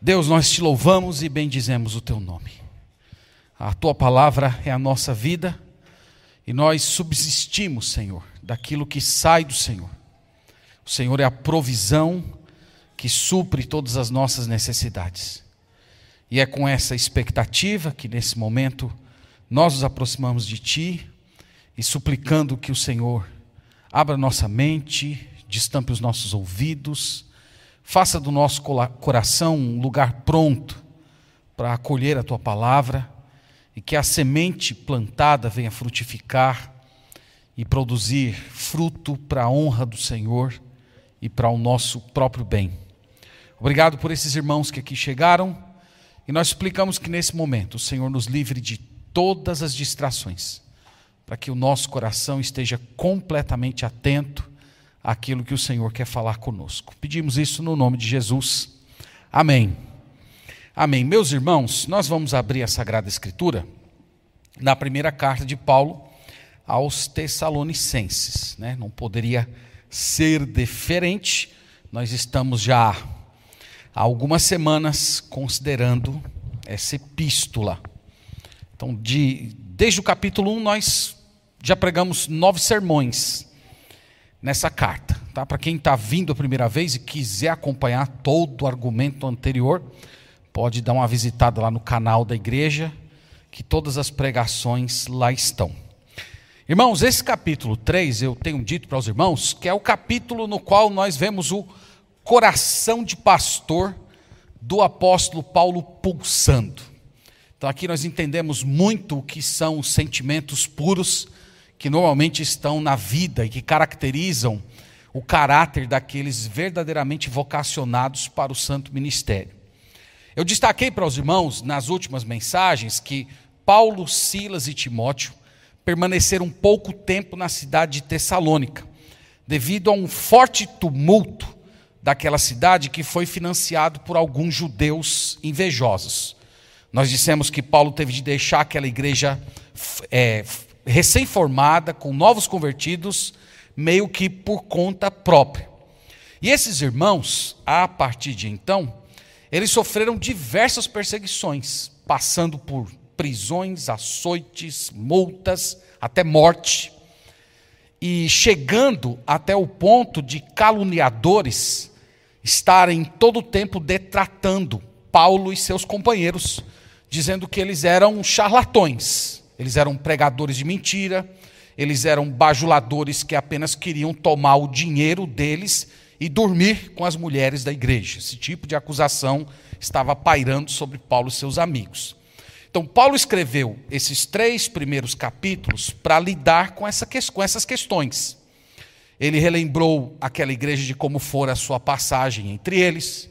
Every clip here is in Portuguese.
Deus, nós te louvamos e bendizemos o teu nome. A tua palavra é a nossa vida e nós subsistimos, Senhor, daquilo que sai do Senhor. O Senhor é a provisão que supre todas as nossas necessidades. E é com essa expectativa que nesse momento nós nos aproximamos de Ti e suplicando que o Senhor abra nossa mente, destampe os nossos ouvidos, faça do nosso coração um lugar pronto para acolher a Tua palavra e que a semente plantada venha frutificar e produzir fruto para a honra do Senhor e para o nosso próprio bem. Obrigado por esses irmãos que aqui chegaram e nós explicamos que nesse momento o Senhor nos livre de todas as distrações, para que o nosso coração esteja completamente atento àquilo que o Senhor quer falar conosco. Pedimos isso no nome de Jesus. Amém. Amém. Meus irmãos, nós vamos abrir a Sagrada Escritura na primeira carta de Paulo aos Tessalonicenses. Né? Não poderia ser diferente. Nós estamos já há algumas semanas considerando essa epístola. Então, de, desde o capítulo 1, nós já pregamos nove sermões nessa carta. Tá? Para quem está vindo a primeira vez e quiser acompanhar todo o argumento anterior, pode dar uma visitada lá no canal da igreja, que todas as pregações lá estão. Irmãos, esse capítulo 3, eu tenho dito para os irmãos, que é o capítulo no qual nós vemos o coração de pastor do apóstolo Paulo pulsando. Então aqui nós entendemos muito o que são os sentimentos puros que normalmente estão na vida e que caracterizam o caráter daqueles verdadeiramente vocacionados para o santo ministério. Eu destaquei para os irmãos nas últimas mensagens que Paulo, Silas e Timóteo permaneceram pouco tempo na cidade de Tessalônica, devido a um forte tumulto daquela cidade que foi financiado por alguns judeus invejosos. Nós dissemos que Paulo teve de deixar aquela igreja é, recém-formada, com novos convertidos, meio que por conta própria. E esses irmãos, a partir de então, eles sofreram diversas perseguições, passando por prisões, açoites, multas, até morte, e chegando até o ponto de caluniadores estarem todo o tempo detratando Paulo e seus companheiros, dizendo que eles eram charlatões, eles eram pregadores de mentira, eles eram bajuladores que apenas queriam tomar o dinheiro deles e dormir com as mulheres da igreja. Esse tipo de acusação estava pairando sobre Paulo e seus amigos. Então, Paulo escreveu esses três primeiros capítulos para lidar com, essa, com essas questões. Ele relembrou aquela igreja de como fora a sua passagem entre eles.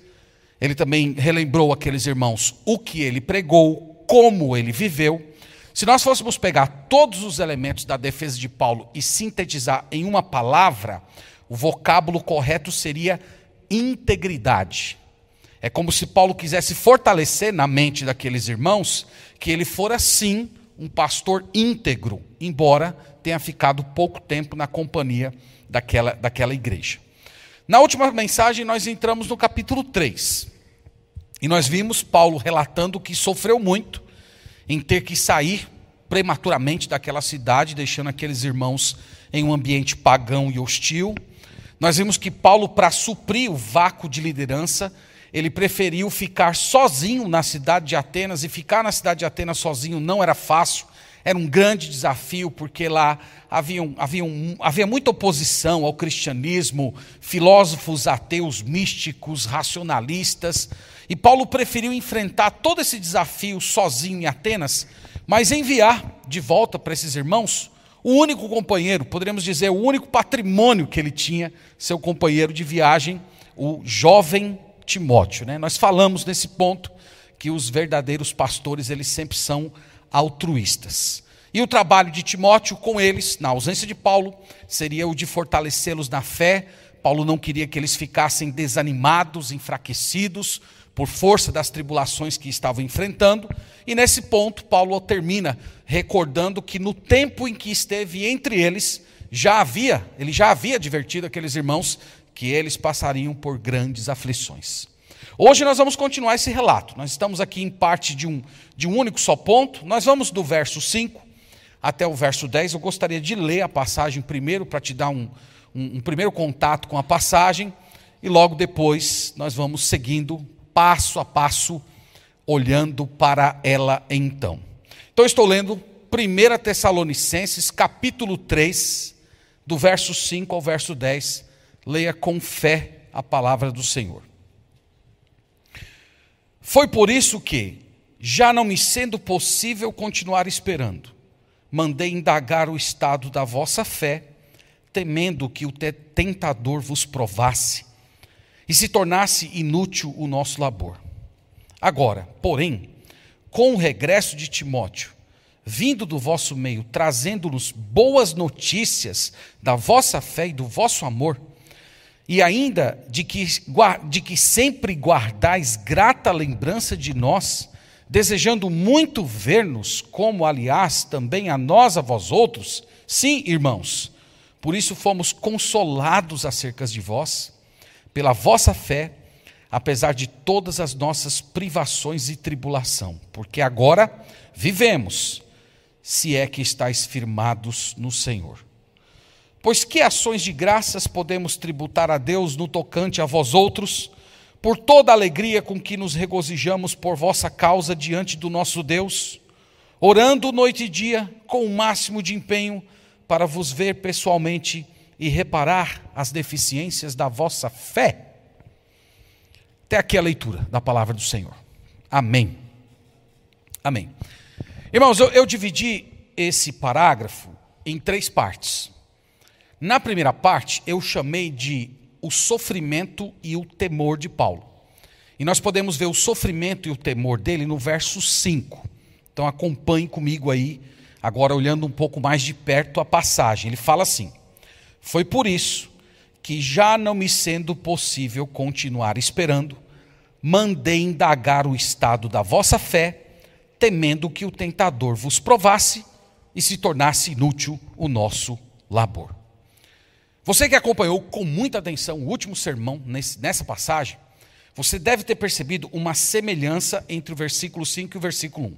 Ele também relembrou aqueles irmãos o que ele pregou, como ele viveu. Se nós fôssemos pegar todos os elementos da defesa de Paulo e sintetizar em uma palavra, o vocábulo correto seria integridade. É como se Paulo quisesse fortalecer na mente daqueles irmãos que ele fora sim um pastor íntegro, embora tenha ficado pouco tempo na companhia daquela, daquela igreja. Na última mensagem, nós entramos no capítulo 3. E nós vimos Paulo relatando que sofreu muito em ter que sair prematuramente daquela cidade, deixando aqueles irmãos em um ambiente pagão e hostil. Nós vimos que Paulo, para suprir o vácuo de liderança, ele preferiu ficar sozinho na cidade de Atenas, e ficar na cidade de Atenas sozinho não era fácil, era um grande desafio, porque lá havia, havia, havia muita oposição ao cristianismo, filósofos ateus, místicos, racionalistas. E Paulo preferiu enfrentar todo esse desafio sozinho em Atenas, mas enviar de volta para esses irmãos o único companheiro, poderíamos dizer, o único patrimônio que ele tinha, seu companheiro de viagem, o jovem Timóteo. Né? Nós falamos nesse ponto que os verdadeiros pastores, eles sempre são altruístas. E o trabalho de Timóteo com eles, na ausência de Paulo, seria o de fortalecê-los na fé. Paulo não queria que eles ficassem desanimados, enfraquecidos, por força das tribulações que estavam enfrentando. E nesse ponto, Paulo termina recordando que no tempo em que esteve entre eles, já havia, ele já havia advertido aqueles irmãos que eles passariam por grandes aflições. Hoje nós vamos continuar esse relato. Nós estamos aqui em parte de um, de um único só ponto. Nós vamos do verso 5 até o verso 10. Eu gostaria de ler a passagem primeiro para te dar um, um, um primeiro contato com a passagem e logo depois nós vamos seguindo passo a passo, olhando para ela então. Então, estou lendo 1 Tessalonicenses, capítulo 3, do verso 5 ao verso 10. Leia com fé a palavra do Senhor. Foi por isso que, já não me sendo possível continuar esperando, mandei indagar o estado da vossa fé, temendo que o tentador vos provasse e se tornasse inútil o nosso labor. Agora, porém, com o regresso de Timóteo, vindo do vosso meio, trazendo-nos boas notícias da vossa fé e do vosso amor, e ainda de que, de que sempre guardais grata lembrança de nós, desejando muito ver-nos, como aliás também a nós, a vós outros, sim, irmãos, por isso fomos consolados acerca de vós, pela vossa fé, apesar de todas as nossas privações e tribulação, porque agora vivemos, se é que estáis firmados no Senhor. Pois que ações de graças podemos tributar a Deus no tocante a vós outros, por toda a alegria com que nos regozijamos por vossa causa diante do nosso Deus, orando noite e dia com o máximo de empenho para vos ver pessoalmente e reparar as deficiências da vossa fé. Até aqui a leitura da palavra do Senhor. Amém. Amém. Irmãos, eu, eu dividi esse parágrafo em três partes. Na primeira parte, eu chamei de o sofrimento e o temor de Paulo. E nós podemos ver o sofrimento e o temor dele no verso 5. Então acompanhe comigo aí, agora olhando um pouco mais de perto a passagem. Ele fala assim: Foi por isso que, já não me sendo possível continuar esperando, mandei indagar o estado da vossa fé, temendo que o tentador vos provasse e se tornasse inútil o nosso labor. Você que acompanhou com muita atenção o último sermão nessa passagem, você deve ter percebido uma semelhança entre o versículo 5 e o versículo 1.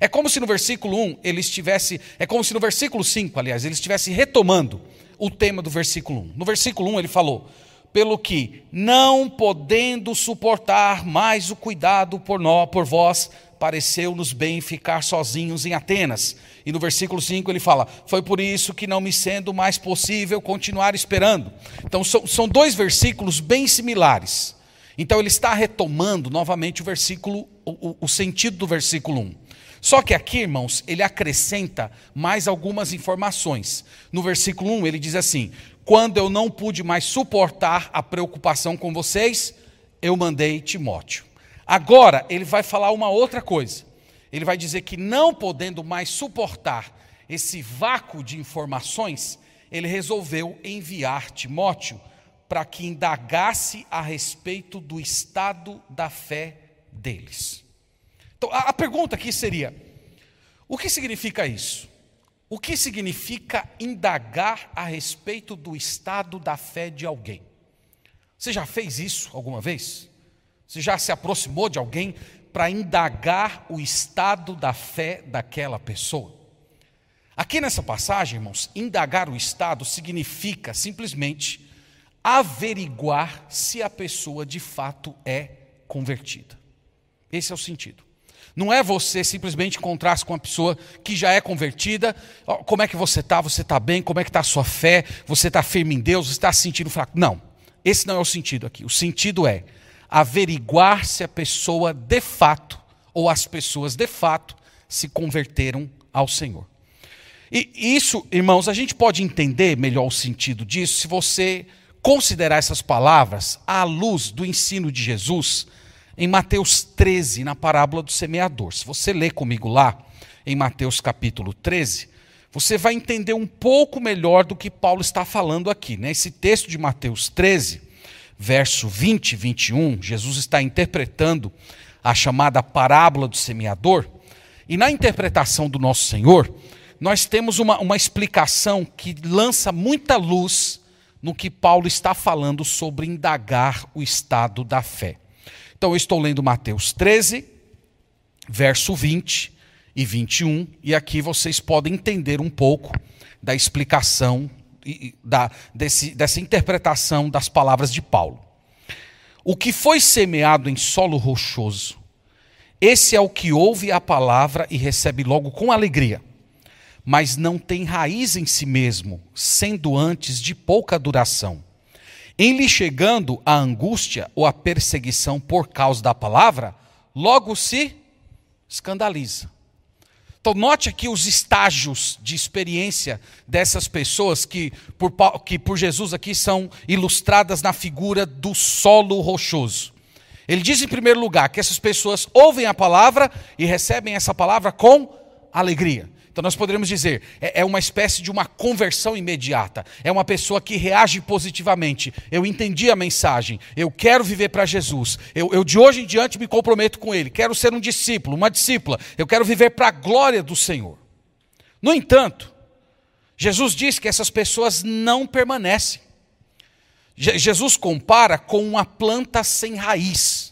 É como se no versículo 1 ele estivesse, é como se no versículo 5, aliás, ele estivesse retomando o tema do versículo 1. No versículo 1 ele falou: "Pelo que não podendo suportar mais o cuidado por nós, por vós, pareceu-nos bem ficar sozinhos em Atenas. E no versículo 5 ele fala: Foi por isso que não me sendo mais possível continuar esperando. Então são, são dois versículos bem similares. Então ele está retomando novamente o versículo, o, o sentido do versículo 1. Só que aqui, irmãos, ele acrescenta mais algumas informações. No versículo 1 ele diz assim: Quando eu não pude mais suportar a preocupação com vocês, eu mandei Timóteo. Agora, ele vai falar uma outra coisa. Ele vai dizer que, não podendo mais suportar esse vácuo de informações, ele resolveu enviar Timóteo para que indagasse a respeito do estado da fé deles. Então, a, pergunta aqui seria: o que significa isso? O que significa indagar a respeito do estado da fé de alguém? Você já fez isso alguma vez? Você já se aproximou de alguém para indagar o estado da fé daquela pessoa? Aqui nessa passagem, irmãos, indagar o estado significa simplesmente averiguar se a pessoa de fato é convertida. Esse é o sentido. Não é você simplesmente encontrar-se com uma pessoa que já é convertida. Como é que você está? Você está bem? Como é que está a sua fé? Você está firme em Deus? Você está se sentindo fraco? Não. Esse não é o sentido aqui. O sentido é averiguar se a pessoa de fato, ou as pessoas de fato, se converteram ao Senhor. E isso, irmãos, a gente pode entender melhor o sentido disso se você considerar essas palavras à luz do ensino de Jesus em Mateus 13, na parábola do semeador. Se você ler comigo lá, em Mateus capítulo 13, você vai entender um pouco melhor do que Paulo está falando aqui. Né? Esse texto de Mateus 13 verso 20 e 21, Jesus está interpretando a chamada parábola do semeador, e na interpretação do nosso Senhor, nós temos uma, uma explicação que lança muita luz no que Paulo está falando sobre indagar o estado da fé. Então eu estou lendo Mateus 13, verso 20 e 21, e aqui vocês podem entender um pouco da explicação, da, desse, dessa interpretação das palavras de Paulo. O que foi semeado em solo rochoso, esse é o que ouve a palavra e recebe logo com alegria, mas não tem raiz em si mesmo, sendo antes de pouca duração. Em lhe chegando a angústia ou a perseguição por causa da palavra, logo se escandaliza. Então, note aqui os estágios de experiência dessas pessoas que por, que por Jesus aqui são ilustradas na figura do solo rochoso. Ele diz, em primeiro lugar, que essas pessoas ouvem a palavra e recebem essa palavra com alegria. Então nós poderíamos dizer, é, é, uma espécie de uma conversão imediata. É uma pessoa que reage positivamente. Eu entendi a mensagem, eu quero viver para Jesus. Eu, eu, de hoje em diante me comprometo com Ele. Quero ser um discípulo, uma discípula. Eu quero viver para a glória do Senhor. No entanto, Jesus diz que essas pessoas não permanecem. Jesus compara com uma planta sem raiz.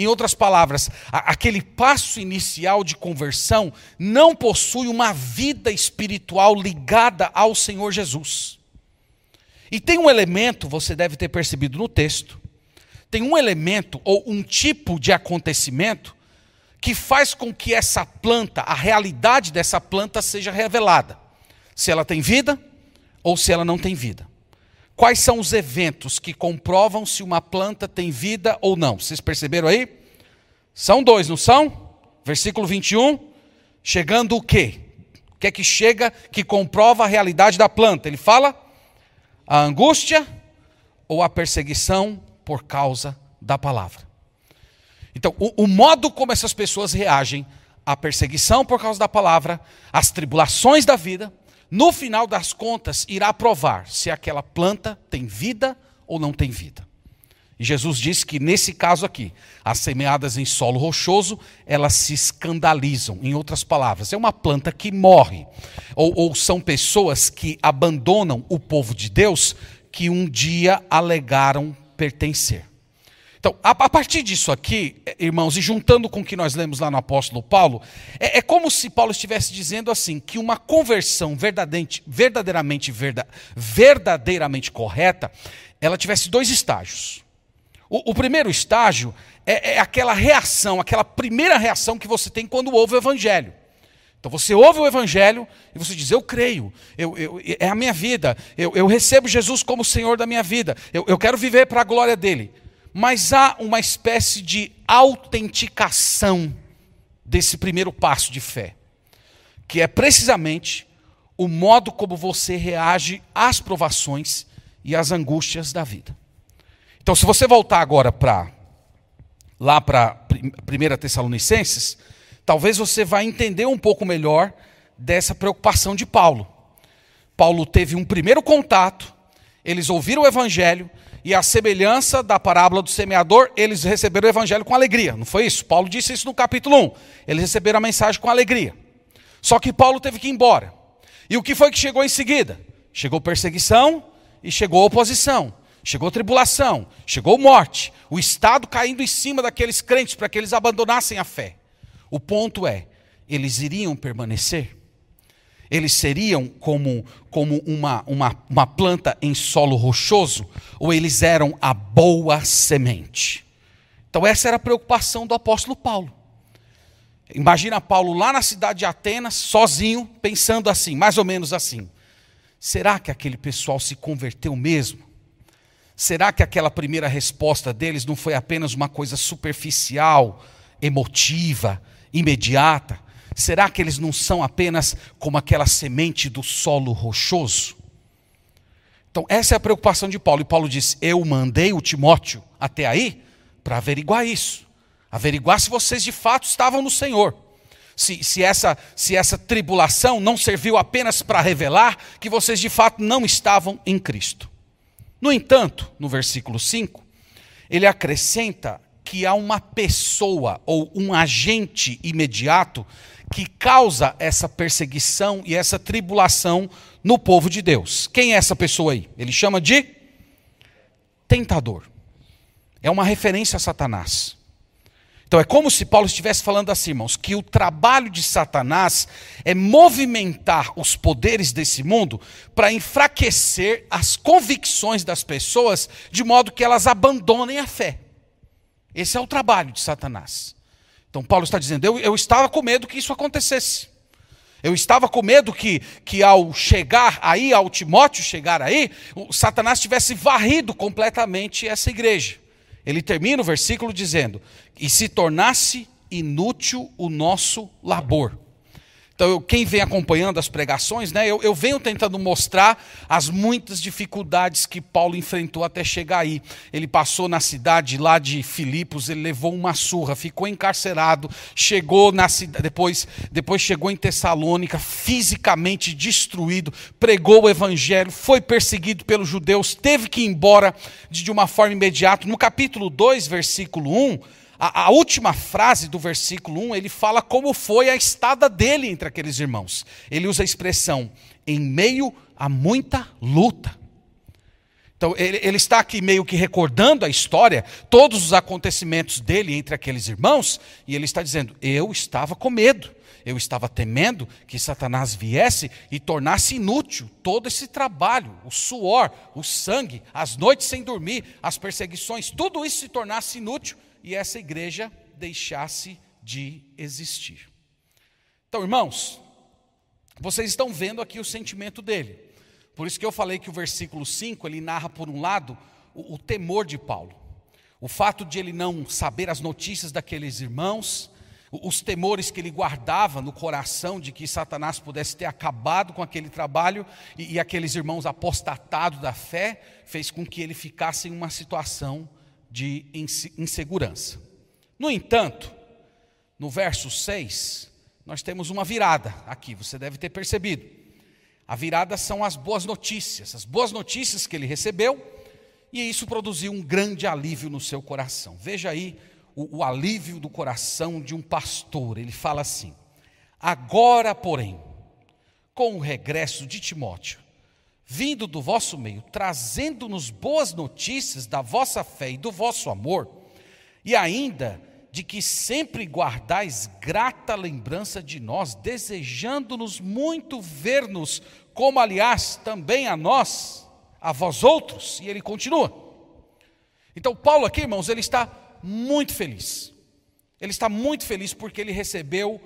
Em outras palavras, aquele passo inicial de conversão não possui uma vida espiritual ligada ao Senhor Jesus. E tem um elemento, você deve ter percebido no texto, tem um elemento ou um tipo de acontecimento que faz com que essa planta, a realidade dessa planta seja revelada. Se ela tem vida ou se ela não tem vida. Quais são os eventos que comprovam se uma planta tem vida ou não? Vocês perceberam aí? São dois, não são? Versículo 21. Chegando o quê? O que é que chega que comprova a realidade da planta? Ele fala a angústia ou a perseguição por causa da palavra. Então, o, o modo como essas pessoas reagem à perseguição por causa da palavra, às tribulações da vida, no final das contas, irá provar se aquela planta tem vida ou não tem vida. E Jesus disse que nesse caso aqui, as semeadas em solo rochoso, elas se escandalizam. Em outras palavras, é uma planta que morre. Ou, ou são pessoas que abandonam o povo de Deus que um dia alegaram pertencer. Então, a, a, partir disso aqui, irmãos, e juntando com o que nós lemos lá no apóstolo Paulo, é, é como se Paulo estivesse dizendo assim: que uma conversão verdadeiramente, verdadeiramente, verda, verdadeiramente correta, ela tivesse dois estágios. O, o primeiro estágio é, é aquela reação, aquela primeira reação que você tem quando ouve o Evangelho. Então você ouve o Evangelho e você diz: Eu creio, eu, eu, é a minha vida, eu, eu, recebo Jesus como Senhor da minha vida, eu, eu quero viver para a glória dele mas há uma espécie de autenticação desse primeiro passo de fé, que é precisamente o modo como você reage às provações e às angústias da vida. Então, se você voltar agora para lá para 1 Tessalonicenses, talvez você vai entender um pouco melhor dessa preocupação de Paulo. Paulo teve um primeiro contato, eles ouviram o evangelho, e a semelhança da parábola do semeador, eles receberam o evangelho com alegria. Não foi isso? Paulo disse isso no capítulo 1. Eles receberam a mensagem com alegria. Só que Paulo teve que ir embora. E o que foi que chegou em seguida? Chegou perseguição e chegou oposição. Chegou tribulação, chegou morte, o Estado caindo em cima daqueles crentes para que eles abandonassem a fé. O ponto é, eles iriam permanecer? Eles seriam como, como uma, uma, uma planta em solo rochoso, ou eles eram a boa semente? Então, essa era a preocupação do apóstolo Paulo. Imagina Paulo lá na cidade de Atenas, sozinho, pensando assim, mais ou menos assim: será que aquele pessoal se converteu mesmo? Será que aquela primeira resposta deles não foi apenas uma coisa superficial, emotiva, imediata? Será que eles não são apenas como aquela semente do solo rochoso? Então, essa é a preocupação de Paulo. E Paulo diz: Eu mandei o Timóteo até aí para averiguar isso, averiguar se vocês de fato estavam no Senhor. Se, se, essa, se essa tribulação não serviu apenas para revelar que vocês de fato não estavam em Cristo. No entanto, no versículo 5, ele acrescenta que há uma pessoa ou um agente imediato que causa essa perseguição e essa tribulação no povo de Deus. Quem é essa pessoa aí? Ele chama de tentador. É uma referência a Satanás. Então é como se Paulo estivesse falando assim, irmãos, que o trabalho de Satanás é movimentar os poderes desse mundo para enfraquecer as convicções das pessoas, de modo que elas abandonem a fé. Esse é o trabalho de Satanás. Então Paulo está dizendo: eu, eu estava com medo que isso acontecesse. Eu estava com medo que, que ao chegar aí, ao Timóteo chegar aí, Satanás tivesse varrido completamente essa igreja. Ele termina o versículo dizendo: E se tornasse inútil o nosso labor. Então, eu, quem vem acompanhando as pregações, né, eu, eu, venho tentando mostrar as muitas dificuldades que Paulo enfrentou até chegar aí. Ele passou na cidade lá de Filipos, ele levou uma surra, ficou encarcerado, chegou na cidade, depois, depois chegou em Tessalônica, fisicamente destruído, pregou o evangelho, foi perseguido pelos judeus, teve que ir embora de, de uma forma imediata. No capítulo 2, versículo 1, a, a, última frase do versículo 1, ele fala como foi a estada dele entre aqueles irmãos. Ele usa a expressão, em meio a muita luta. Então, ele, ele, está aqui meio que recordando a história, todos os acontecimentos dele entre aqueles irmãos, e ele está dizendo: Eu estava com medo, eu estava temendo que Satanás viesse e tornasse inútil todo esse trabalho, o suor, o sangue, as noites sem dormir, as perseguições, tudo isso se tornasse inútil e essa igreja deixasse de existir. Então, irmãos, vocês estão vendo aqui o sentimento dele. Por isso que eu falei que o versículo 5, ele narra por um lado o, o temor de Paulo. O fato de ele não saber as notícias daqueles irmãos, os temores que ele guardava no coração de que Satanás pudesse ter acabado com aquele trabalho e, e aqueles irmãos apostatados da fé, fez com que ele ficasse em uma situação de insegurança. No entanto, no verso 6, nós temos uma virada aqui, você deve ter percebido. A virada são as boas notícias, as boas notícias que ele recebeu, e isso produziu um grande alívio no seu coração. Veja aí o, o alívio do coração de um pastor. Ele fala assim: Agora, porém, com o regresso de Timóteo, vindo do vosso meio, trazendo-nos boas notícias da vossa fé e do vosso amor, e ainda de que sempre guardais grata lembrança de nós, desejando-nos muito ver-nos, como aliás também a nós, a vós outros. E ele continua. Então, Paulo aqui, irmãos, ele está muito feliz. Ele está muito feliz porque ele recebeu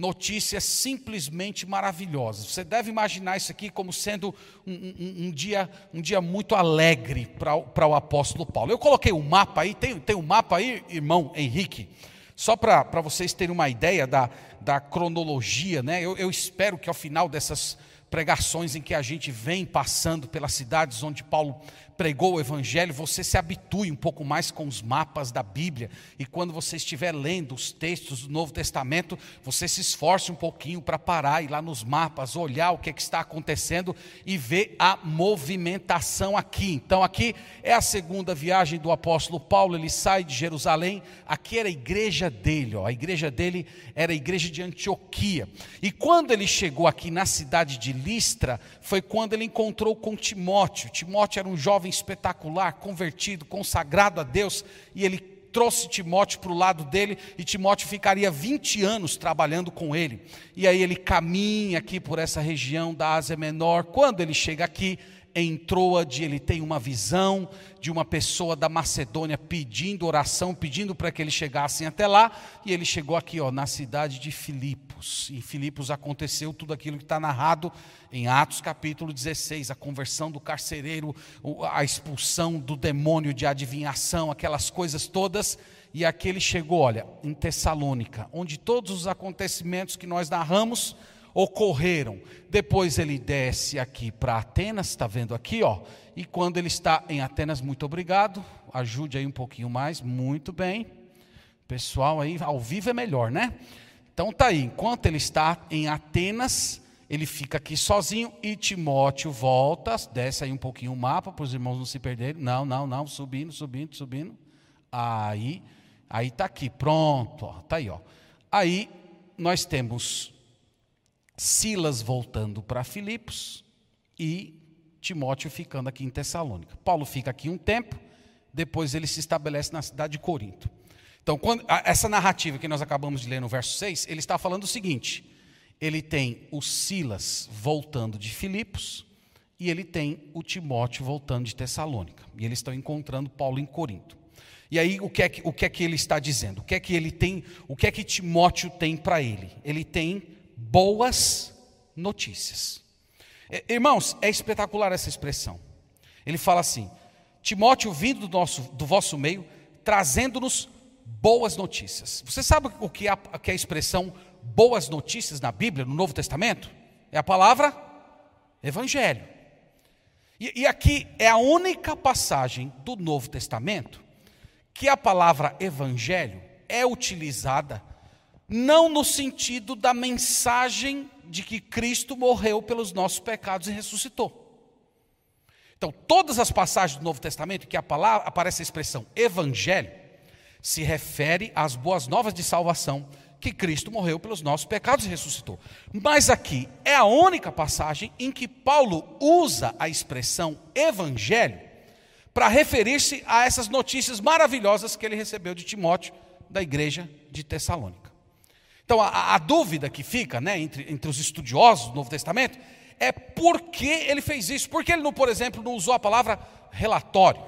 notícias simplesmente maravilhosas. Você deve imaginar isso aqui como sendo um, um, um dia, um dia muito alegre para o apóstolo Paulo. Eu coloquei um mapa aí, tem, tem um mapa aí, irmão Henrique, só para vocês terem uma ideia da, da cronologia, né? Eu, eu espero que ao final dessas pregações em que a gente vem passando pelas cidades onde Paulo pregou o Evangelho, você se habitue um pouco mais com os mapas da Bíblia. E quando você estiver lendo os textos do Novo Testamento, você se esforce um pouquinho para parar e lá nos mapas, olhar o que, é que está acontecendo e ver a movimentação aqui. Então, aqui é a segunda viagem do apóstolo Paulo, ele sai de Jerusalém. Aqui era a igreja dele, ó. a igreja dele era a igreja de Antioquia. E quando ele chegou aqui na cidade de Listra, foi quando ele encontrou com Timóteo. Timóteo era um jovem espetacular, convertido, consagrado a Deus, e ele trouxe Timóteo para o lado dele, e Timóteo ficaria 20 anos trabalhando com ele. E aí ele caminha aqui por essa região da Ásia Menor. Quando ele chega aqui, em Troade, ele tem uma visão de uma pessoa da Macedônia pedindo oração, pedindo para que eles chegassem até lá, e ele chegou aqui, ó, na cidade de Filipos. Em Filipos aconteceu tudo aquilo que está narrado em Atos capítulo 16, a conversão do carcereiro, a expulsão do demônio de adivinhação, aquelas coisas todas. E aqui ele chegou, olha, em Tessalônica, onde todos os acontecimentos que nós narramos ocorreram. Depois ele desce aqui para Atenas, está vendo aqui, ó. E quando ele está em Atenas, muito obrigado. Ajude aí um pouquinho mais, muito bem. Pessoal aí, ao vivo é melhor, né? Então tá aí, enquanto ele está em Atenas, ele fica aqui sozinho e Timóteo volta, desce aí um pouquinho o mapa para os irmãos não se perderem. Não, não, não, subindo, subindo, subindo. Aí, aí está aqui, pronto, ó, tá aí, ó. Aí nós temos Silas voltando para Filipos e Timóteo ficando aqui em Tessalônica. Paulo fica aqui um tempo, depois ele se estabelece na cidade de Corinto. Então quando, essa narrativa que nós acabamos de ler no verso 6, ele está falando o seguinte: ele tem o Silas voltando de Filipos e ele tem o Timóteo voltando de Tessalônica. E eles estão encontrando Paulo em Corinto. E aí o que é que, o que, é que ele está dizendo? O que é que ele tem? O que é que Timóteo tem para ele? Ele tem boas notícias. Irmãos, é espetacular essa expressão. Ele fala assim: Timóteo vindo do, nosso, do vosso meio, trazendo-nos boas notícias. Você sabe o que é, a, que é a expressão boas notícias na Bíblia, no Novo Testamento? É a palavra Evangelho. E, e aqui é a única passagem do Novo Testamento que a palavra Evangelho é utilizada não no sentido da mensagem de que Cristo morreu pelos nossos pecados e ressuscitou. Então, todas as passagens do Novo Testamento que a palavra, aparece a expressão evangelho, se refere às boas novas de salvação que Cristo morreu pelos nossos pecados e ressuscitou. Mas aqui é a única passagem em que Paulo usa a expressão evangelho para referir-se a essas notícias maravilhosas que ele recebeu de Timóteo, da igreja de Tessalônica. Então, a, a dúvida que fica né, entre, entre os estudiosos do Novo Testamento é por que ele fez isso. Por que ele, não, por exemplo, não usou a palavra relatório?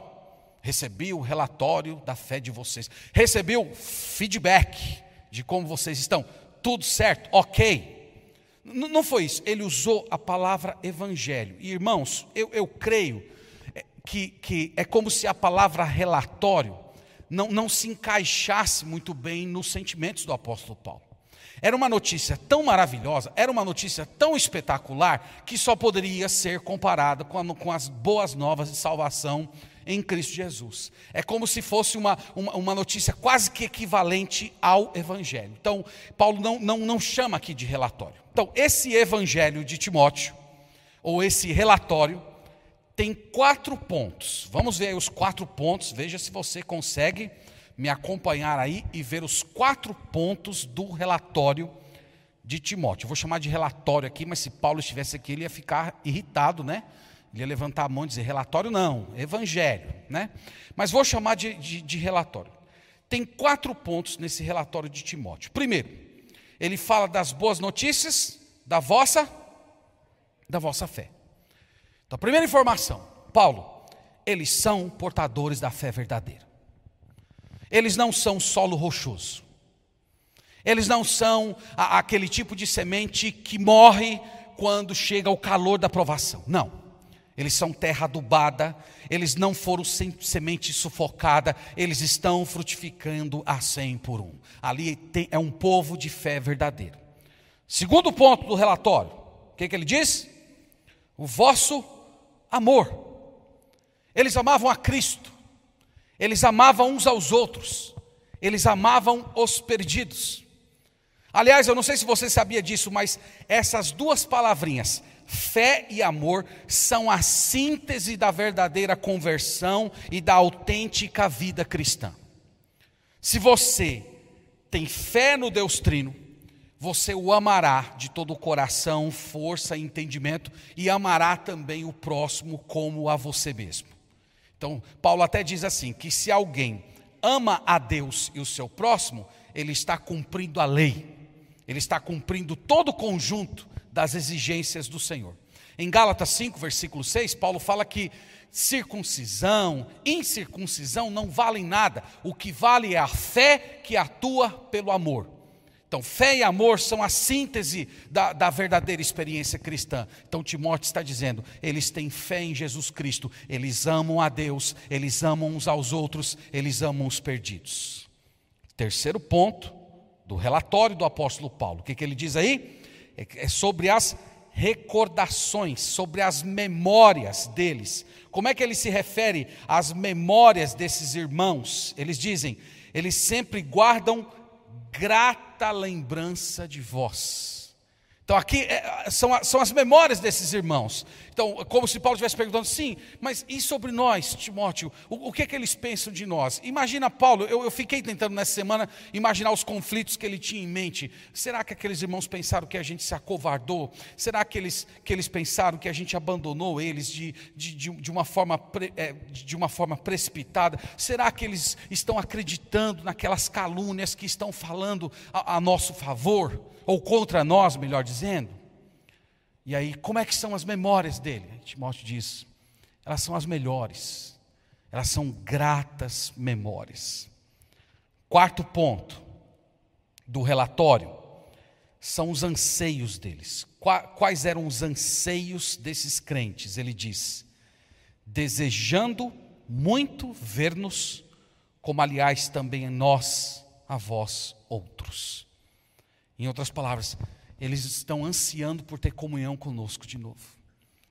Recebi o relatório da fé de vocês. Recebi o feedback de como vocês estão. Tudo certo, ok. N não foi isso. Ele usou a palavra evangelho. E, irmãos, eu, eu creio é, que, que é como se a palavra relatório não, não se encaixasse muito bem nos sentimentos do apóstolo Paulo. Era uma notícia tão maravilhosa, era uma notícia tão espetacular, que só poderia ser comparada com, a, com as boas novas de salvação em Cristo Jesus. É como se fosse uma, uma, uma, notícia quase que equivalente ao Evangelho. Então, Paulo não, não, não chama aqui de relatório. Então, esse Evangelho de Timóteo, ou esse relatório, tem quatro pontos. Vamos ver os quatro pontos, veja se você consegue me acompanhar aí e ver os quatro pontos do relatório de Timóteo. Eu vou chamar de relatório aqui, mas se Paulo estivesse aqui, ele ia ficar irritado, né? Ele ia levantar a mão e dizer: relatório não, evangelho, né? Mas vou chamar de, de, de relatório. Tem quatro pontos nesse relatório de Timóteo. Primeiro, ele fala das boas notícias da vossa, da vossa fé. Então, primeira informação, Paulo, eles são portadores da fé verdadeira. Eles não são solo rochoso. Eles não são a, aquele tipo de semente que morre quando chega o calor da provação. Não. Eles são terra adubada, eles não foram sem semente sufocada, eles estão frutificando a cem por um. Ali tem, é um povo de fé verdadeira. Segundo ponto do relatório, o que, que ele diz? O vosso amor. Eles amavam a Cristo, eles amavam uns aos outros, eles amavam os perdidos. Aliás, eu não sei se você sabia disso, mas essas duas palavrinhas, fé e amor, são a síntese da verdadeira conversão e da autêntica vida cristã. Se você tem fé no Deus Trino, você o amará de todo o coração, força e entendimento, e amará também o próximo como a você mesmo. Então, Paulo até diz assim: que se alguém ama a Deus e o seu próximo, ele está cumprindo a lei, ele está cumprindo todo o conjunto das exigências do Senhor. Em Gálatas 5, versículo 6, Paulo fala que circuncisão, incircuncisão não valem nada, o que vale é a fé que atua pelo amor. Então, fé e amor são a síntese da, da, verdadeira experiência cristã. Então, Timóteo está dizendo: eles têm fé em Jesus Cristo, eles amam a Deus, eles amam uns aos outros, eles amam os perdidos. Terceiro ponto do relatório do apóstolo Paulo: o que, que ele diz aí? É, é sobre as recordações, sobre as memórias deles. Como é que ele se refere às memórias desses irmãos? Eles dizem: eles sempre guardam grata lembrança de vós. Então, aqui é, são, são as memórias desses irmãos. Então, como se Paulo estivesse perguntando, sim, mas e sobre nós, Timóteo? O, o que é que eles pensam de nós? Imagina Paulo, eu, eu fiquei tentando nessa semana imaginar os conflitos que ele tinha em mente. Será que aqueles irmãos pensaram que a gente se acovardou? Será que eles, que eles pensaram que a gente abandonou eles de, de, de, de uma, forma pre, é, de uma forma precipitada? Será que eles estão acreditando naquelas calúnias que estão falando a, a nosso favor? Ou contra nós, melhor dizendo. E aí, como é que são as memórias dele? Timóteo diz: elas são as melhores, elas são gratas memórias. Quarto ponto do relatório são os anseios deles. Quais eram os anseios desses crentes? Ele diz: desejando muito ver-nos, como aliás também nós a vós outros. Em outras palavras, eles estão ansiando por ter comunhão conosco de novo.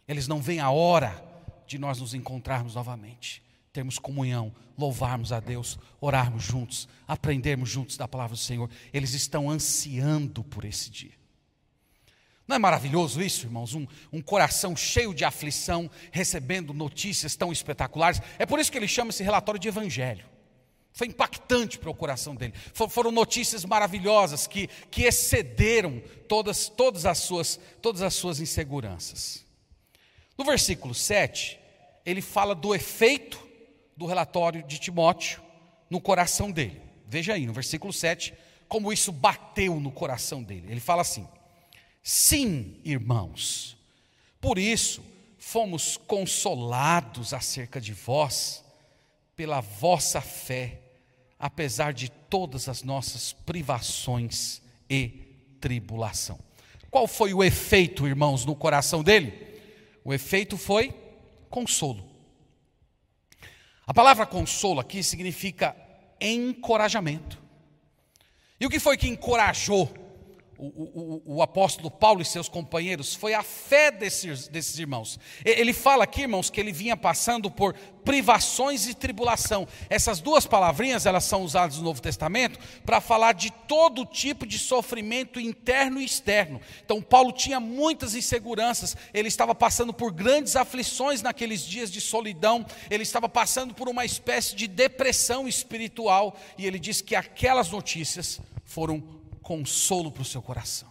Eles não veem a hora de nós nos encontrarmos novamente, termos comunhão, louvarmos a Deus, orarmos juntos, aprendermos juntos da palavra do Senhor. Eles estão ansiando por esse dia. Não é maravilhoso isso, irmãos? Um, um, coração cheio de aflição, recebendo notícias tão espetaculares. É por isso que ele chama esse relatório de evangelho. Foi impactante para o coração dele. Foram notícias maravilhosas que, que excederam todas, todas, as suas, todas as suas inseguranças. No versículo 7, ele fala do efeito do relatório de Timóteo no coração dele. Veja aí, no versículo 7, como isso bateu no coração dele. Ele fala assim: Sim, irmãos, por isso fomos consolados acerca de vós, pela vossa fé apesar de todas as nossas privações e tribulação. Qual foi o efeito, irmãos, no coração dele? O efeito foi consolo. A palavra consolo aqui significa encorajamento. E o que foi que encorajou o, o, o, apóstolo Paulo e seus companheiros foi a fé desses, desses irmãos. Ele fala aqui, irmãos, que ele vinha passando por privações e tribulação. Essas duas palavrinhas, elas são usadas no Novo Testamento para falar de todo tipo de sofrimento interno e externo. Então, Paulo tinha muitas inseguranças, ele estava passando por grandes aflições naqueles dias de solidão, ele estava passando por uma espécie de depressão espiritual, e ele diz que aquelas notícias foram consolo para o seu coração.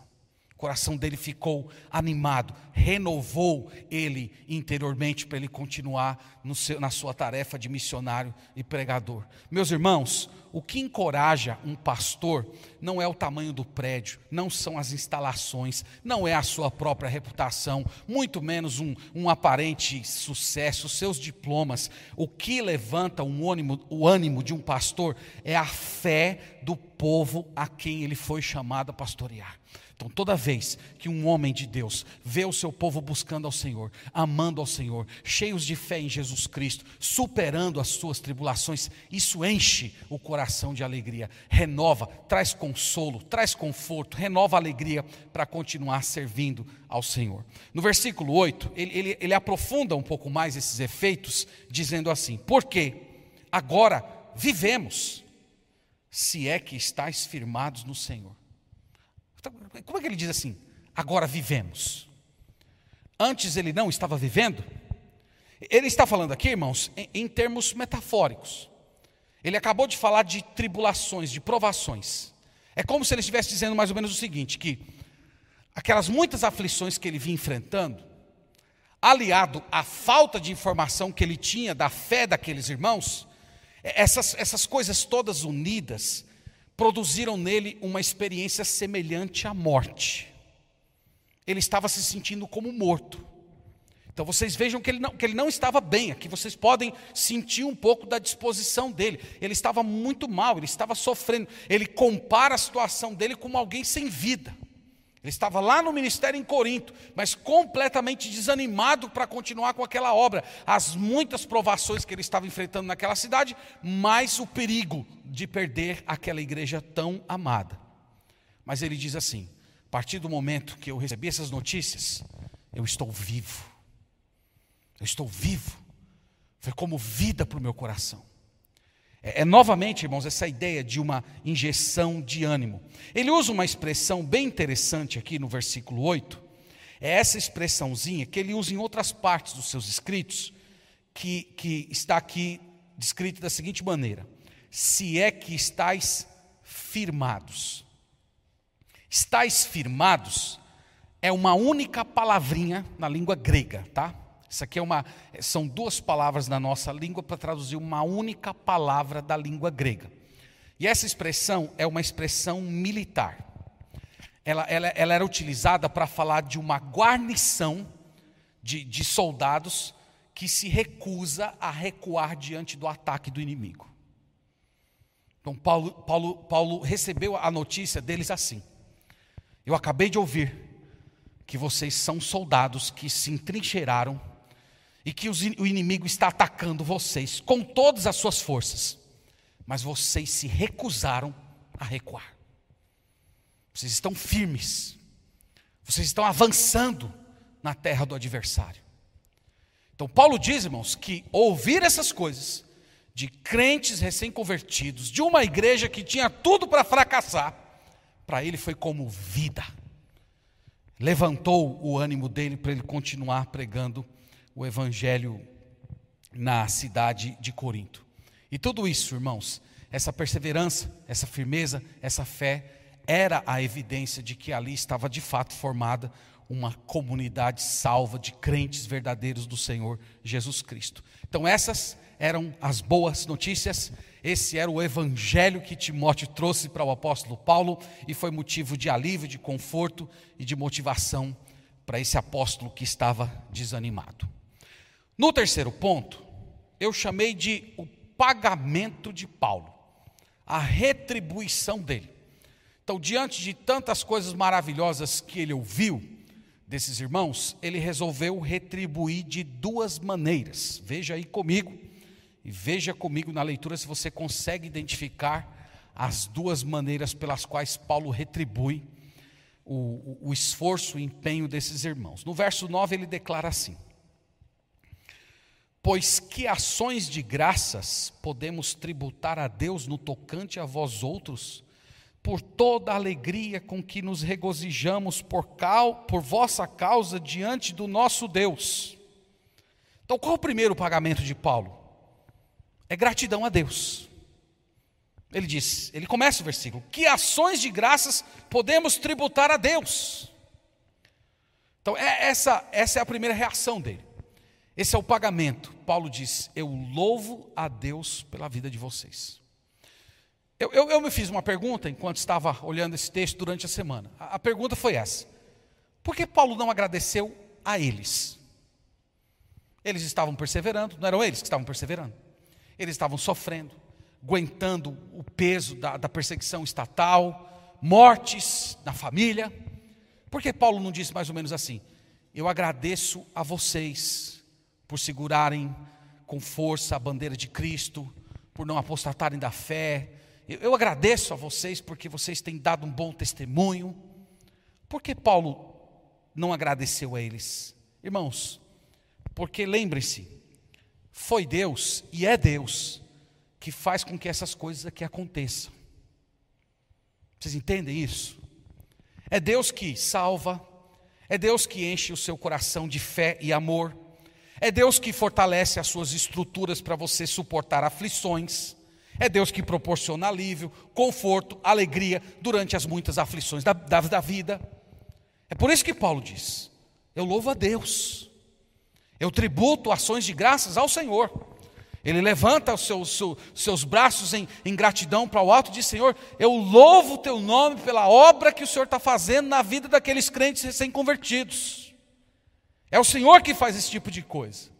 O coração dele ficou animado, renovou ele interiormente para ele continuar seu, na sua tarefa de missionário e pregador. Meus irmãos, o que encoraja um pastor não é o tamanho do prédio, não são as instalações, não é a sua própria reputação, muito menos um, um aparente sucesso, seus diplomas. O que levanta um o ânimo de um pastor é a fé do povo a quem ele foi chamado a pastorear. Então, toda vez que um homem de Deus vê o seu povo buscando ao Senhor, amando ao Senhor, cheios de fé em Jesus Cristo, superando as suas tribulações, isso enche o coração de alegria, renova, traz consolo, traz conforto, renova a alegria para continuar servindo ao Senhor. No versículo 8, ele, ele, ele aprofunda um pouco mais esses efeitos, dizendo assim: Porque agora vivemos, se é que estáis firmados no Senhor. Então, como é que ele diz assim? Agora vivemos. Antes ele não estava vivendo? Ele está falando aqui, irmãos, em, em termos metafóricos. Ele acabou de falar de tribulações, de provações. É como se ele estivesse dizendo mais ou menos o seguinte: que aquelas muitas aflições que ele vinha enfrentando, aliado à falta de informação que ele tinha da fé daqueles irmãos, essas, essas coisas todas unidas, produziram nele uma experiência semelhante à morte. Ele estava se sentindo como morto. Então vocês vejam que ele, não, que ele não estava bem, aqui vocês podem sentir um pouco da disposição dele. Ele estava muito mal, ele estava sofrendo. Ele compara a situação dele como alguém sem vida. Ele estava lá no ministério em Corinto, mas completamente desanimado para continuar com aquela obra. As muitas provações que ele estava enfrentando naquela cidade, mais o perigo de perder aquela igreja tão amada. Mas ele diz assim: a partir do momento que eu recebi essas notícias, eu estou vivo. Eu estou vivo. Foi como vida para o meu coração. É, é, novamente, irmãos, essa ideia de uma injeção de ânimo. Ele usa uma expressão bem interessante aqui no versículo 8. É essa expressãozinha que ele usa em outras partes dos seus escritos, que, que está aqui descrito da seguinte maneira: Se é que estáis firmados. Estáis firmados é uma única palavrinha na língua grega, tá? Isso aqui é uma, são duas palavras na nossa língua para traduzir uma única palavra da língua grega. E essa expressão é uma expressão militar. Ela, ela, ela era utilizada para falar de uma guarnição de, de soldados que se recusa a recuar diante do ataque do inimigo. Então, Paulo, Paulo, Paulo recebeu a notícia deles assim: Eu acabei de ouvir que vocês são soldados que se entrincheiraram e que o inimigo está atacando vocês com todas as suas forças, mas vocês se recusaram a recuar. Vocês estão firmes, vocês estão avançando na terra do adversário. Então, Paulo diz, irmãos, que ouvir essas coisas de crentes recém-convertidos, de uma igreja que tinha tudo para fracassar, para ele foi como vida. Levantou o ânimo dele para ele continuar pregando o evangelho na cidade de Corinto. E tudo isso, irmãos, essa perseverança, essa firmeza, essa fé, era a evidência de que ali estava de fato formada uma comunidade salva de crentes verdadeiros do Senhor Jesus Cristo. Então, essas eram as boas notícias, esse era o evangelho que Timóteo trouxe para o apóstolo Paulo e foi motivo de alívio, de conforto e de motivação para esse apóstolo que estava desanimado. No terceiro ponto, eu chamei de o pagamento de Paulo, a retribuição dele. Então, diante de tantas coisas maravilhosas que ele ouviu desses irmãos, ele resolveu retribuir de duas maneiras. Veja aí comigo, e veja comigo na leitura se você consegue identificar as duas maneiras pelas quais Paulo retribui o, o, esforço e empenho desses irmãos. No verso 9 ele declara assim: Pois que ações de graças podemos tributar a Deus no tocante a vós outros, por toda a alegria com que nos regozijamos por, cal, por vossa causa diante do nosso Deus. Então, qual o primeiro pagamento de Paulo? É gratidão a Deus. Ele diz, ele começa o versículo: Que ações de graças podemos tributar a Deus? Então, é, essa, essa é a primeira reação dele. Esse é o pagamento. Paulo diz: Eu louvo a Deus pela vida de vocês. Eu, eu, eu me fiz uma pergunta enquanto estava olhando esse texto durante a semana. A, a pergunta foi essa: Por que Paulo não agradeceu a eles? Eles estavam perseverando, não eram eles que estavam perseverando. Eles estavam sofrendo, aguentando o peso da, da perseguição estatal, mortes na família. Por que Paulo não disse mais ou menos assim? Eu agradeço a vocês por segurarem com força a bandeira de Cristo, por não apostatarem da fé. Eu, agradeço a vocês porque vocês têm dado um bom testemunho. Por que Paulo não agradeceu a eles? Irmãos, porque lembre-se, foi Deus e é Deus que faz com que essas coisas aqui aconteçam. Vocês entendem isso? É Deus que salva, é Deus que enche o seu coração de fé e amor. É Deus que fortalece as suas estruturas para você suportar aflições. É Deus que proporciona alívio, conforto, alegria durante as muitas aflições da, da, da vida. É por isso que Paulo diz: Eu louvo a Deus, eu tributo ações de graças ao Senhor. Ele levanta os seus, seus, seus braços em, em gratidão para o alto e diz: Senhor, eu louvo o teu nome pela obra que o Senhor está fazendo na vida daqueles crentes recém-convertidos. É o Senhor que faz esse tipo de coisa.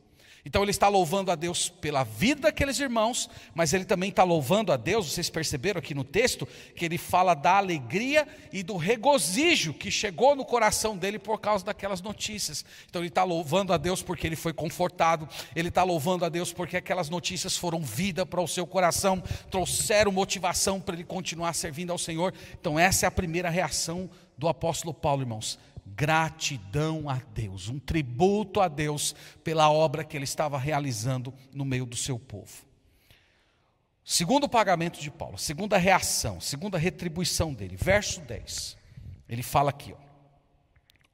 Então ele está louvando a Deus pela vida daqueles irmãos, mas ele também está louvando a Deus, vocês perceberam aqui no texto, que ele fala da alegria e do regozijo que chegou no coração dele por causa daquelas notícias. Então ele está louvando a Deus porque ele foi confortado, ele está louvando a Deus porque aquelas notícias foram vida para o seu coração, trouxeram motivação para ele continuar servindo ao Senhor. Então essa é a primeira reação do apóstolo Paulo, irmãos gratidão a Deus, um tributo a Deus pela obra que ele estava realizando no meio do seu povo. Segundo pagamento de Paulo, segunda reação, segunda retribuição dele, verso 10. Ele fala aqui, ó,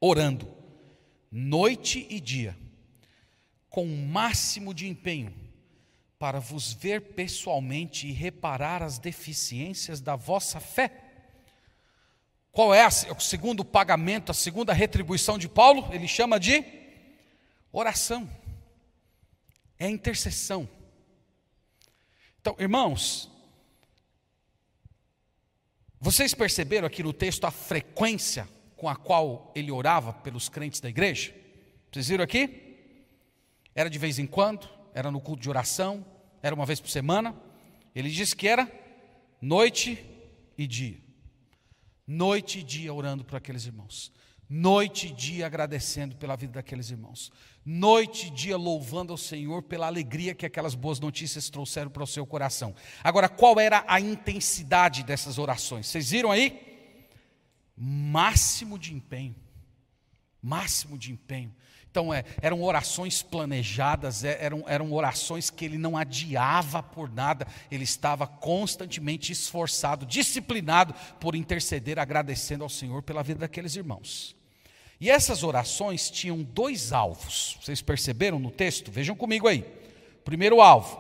orando noite e dia, com o máximo de empenho, para vos ver pessoalmente e reparar as deficiências da vossa fé. Qual é o segundo pagamento, a segunda retribuição de Paulo? Ele chama de oração, é intercessão. Então, irmãos, vocês perceberam aqui no texto a frequência com a qual ele orava pelos crentes da igreja? Vocês viram aqui? Era de vez em quando, era no culto de oração, era uma vez por semana. Ele disse que era noite e dia. Noite e dia orando por aqueles irmãos. Noite e dia agradecendo pela vida daqueles irmãos. Noite e dia louvando ao Senhor pela alegria que aquelas boas notícias trouxeram para o seu coração. Agora, qual era a intensidade dessas orações? Vocês viram aí? máximo de empenho. Máximo de empenho. Então, é, eram orações planejadas, é, eram, eram orações que ele não adiava por nada, ele estava constantemente esforçado, disciplinado por interceder, agradecendo ao Senhor pela vida daqueles irmãos. E essas orações tinham dois alvos, vocês perceberam no texto? Vejam comigo aí. Primeiro alvo,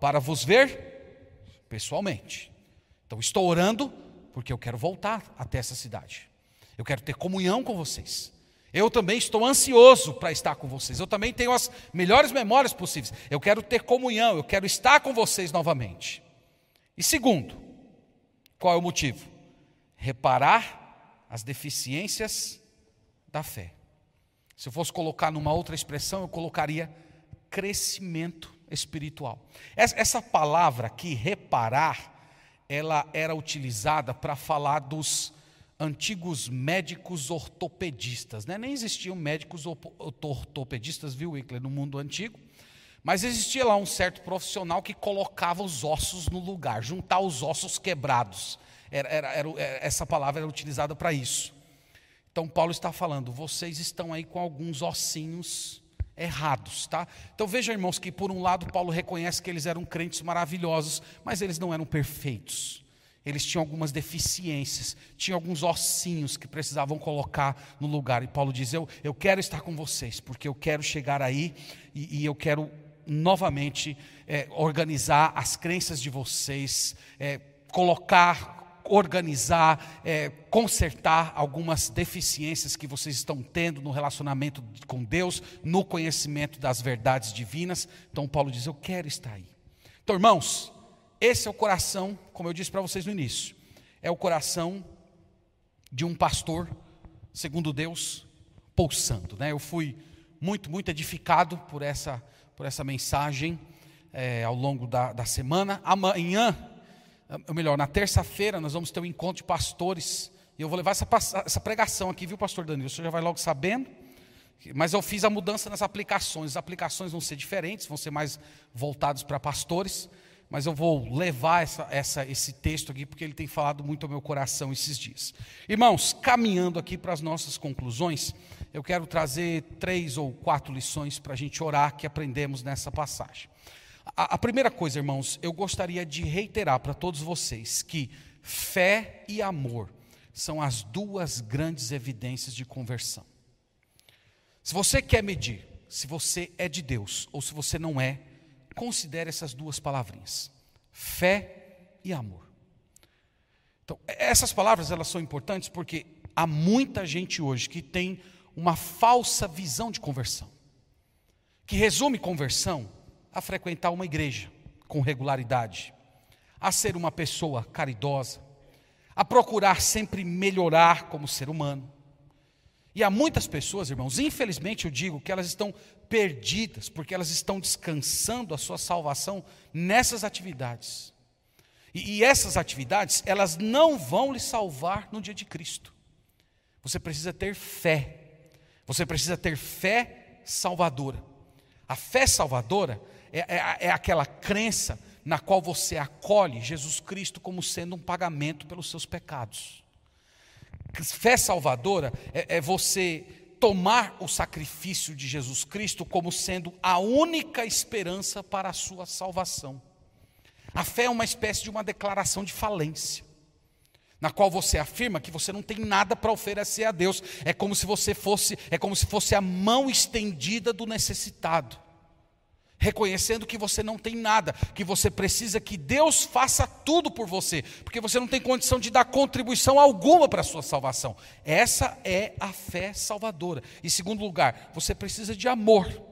para vos ver pessoalmente. Então, estou orando porque eu quero voltar até essa cidade. Eu quero ter comunhão com vocês. Eu também estou ansioso para estar com vocês. Eu também tenho as melhores memórias possíveis. Eu quero ter comunhão, eu quero estar com vocês novamente. E segundo, qual é o motivo? Reparar as deficiências da fé. Se eu fosse colocar numa outra expressão, eu colocaria crescimento espiritual. Essa palavra aqui, reparar, ela era utilizada para falar dos antigos médicos ortopedistas. Né? Nem existiam médicos ortopedistas, viu, Wickler, no mundo antigo. Mas existia lá um certo profissional que colocava os ossos no lugar, juntar os ossos quebrados. Era, era, era, essa palavra era utilizada para isso. Então Paulo está falando, vocês estão aí com alguns ossinhos errados, tá? Então veja, irmãos, que por um lado Paulo reconhece que eles eram crentes maravilhosos, mas eles não eram perfeitos. Eles tinham algumas deficiências, tinham alguns ossinhos que precisavam colocar no lugar. E Paulo diz: Eu, eu quero estar com vocês, porque eu quero chegar aí e, e eu quero novamente é, organizar as crenças de vocês, é, colocar organizar, é, consertar algumas deficiências que vocês estão tendo no relacionamento com Deus, no conhecimento das verdades divinas. Então, Paulo diz: Eu quero estar aí. Então, irmãos, esse é o coração, como eu disse para vocês no início, é o coração de um pastor, segundo Deus, pulsando. Né? Eu fui muito, muito edificado por essa, por essa mensagem é, ao longo da, da semana. Amanhã ou melhor, na terça-feira nós vamos ter um encontro de pastores. E eu vou levar essa, essa pregação aqui, viu, pastor Danilo? Você já vai logo sabendo. Mas eu fiz a mudança nas aplicações. As aplicações vão ser diferentes, vão ser mais voltados para pastores. Mas eu vou levar essa, essa, esse texto aqui, porque ele tem falado muito ao meu coração esses dias. Irmãos, caminhando aqui para as nossas conclusões, eu quero trazer três ou quatro lições para a gente orar que aprendemos nessa passagem. A, a primeira coisa, irmãos, eu gostaria de reiterar para todos vocês que fé e amor são as duas grandes evidências de conversão. Se você quer medir se você é de Deus ou se você não é, considere essas duas palavrinhas: fé e amor. Então, essas palavras elas são importantes porque há muita gente hoje que tem uma falsa visão de conversão, que resume conversão a frequentar uma igreja com regularidade, a ser uma pessoa caridosa, a procurar sempre melhorar como ser humano. E há muitas pessoas, irmãos, infelizmente eu digo que elas estão perdidas, porque elas estão descansando a sua salvação nessas atividades. E, e essas atividades, elas não vão lhe salvar no dia de Cristo. Você precisa ter fé. Você precisa ter fé salvadora. A fé salvadora é, é, é aquela crença na qual você acolhe Jesus Cristo como sendo um pagamento pelos seus pecados. Fé salvadora é, é você tomar o sacrifício de Jesus Cristo como sendo a única esperança para a sua salvação. A fé é uma espécie de uma declaração de falência, na qual você afirma que você não tem nada para oferecer a Deus. É como se você fosse, é como se fosse a mão estendida do necessitado reconhecendo que você não tem nada, que você precisa que Deus faça tudo por você, porque você não tem condição de dar contribuição alguma para a sua salvação. Essa é a fé salvadora. Em segundo lugar, você precisa de amor.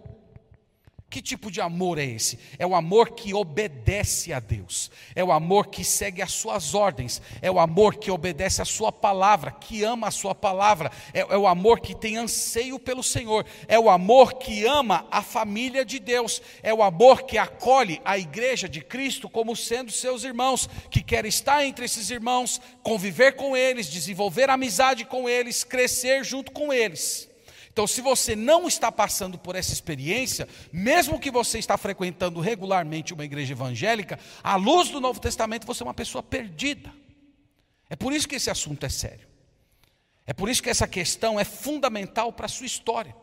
Que tipo de amor é esse? É o amor que obedece a Deus, é o amor que segue as suas ordens, é o amor que obedece a sua palavra, que ama a sua palavra, é, é, o amor que tem anseio pelo Senhor, é o amor que ama a família de Deus, é o amor que acolhe a igreja de Cristo como sendo seus irmãos, que quer estar entre esses irmãos, conviver com eles, desenvolver amizade com eles, crescer junto com eles. Então, se você não está passando por essa experiência, mesmo que você está frequentando regularmente uma igreja evangélica, à luz do Novo Testamento você é uma pessoa perdida. É por isso que esse assunto é sério. É por isso que essa questão é fundamental para a sua história.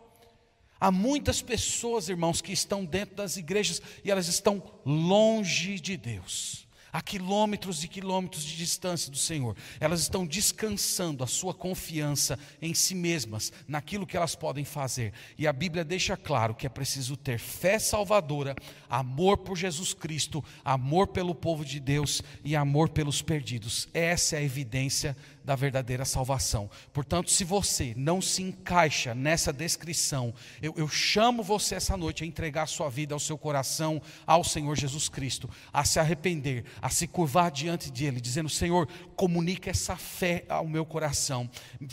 Há muitas pessoas, irmãos, que estão dentro das igrejas e elas estão longe de Deus a quilômetros e quilômetros de distância do Senhor. Elas estão descansando a sua confiança em si mesmas, naquilo que elas podem fazer. E a Bíblia deixa claro que é preciso ter fé salvadora, amor por Jesus Cristo, amor pelo povo de Deus e amor pelos perdidos. Essa é a evidência da verdadeira salvação. Portanto, se você não se encaixa nessa descrição, eu, eu chamo você essa noite a entregar a sua vida ao seu coração, ao Senhor Jesus Cristo, a se arrepender, a se curvar diante dele, dizendo: Senhor, comunica essa fé ao meu coração,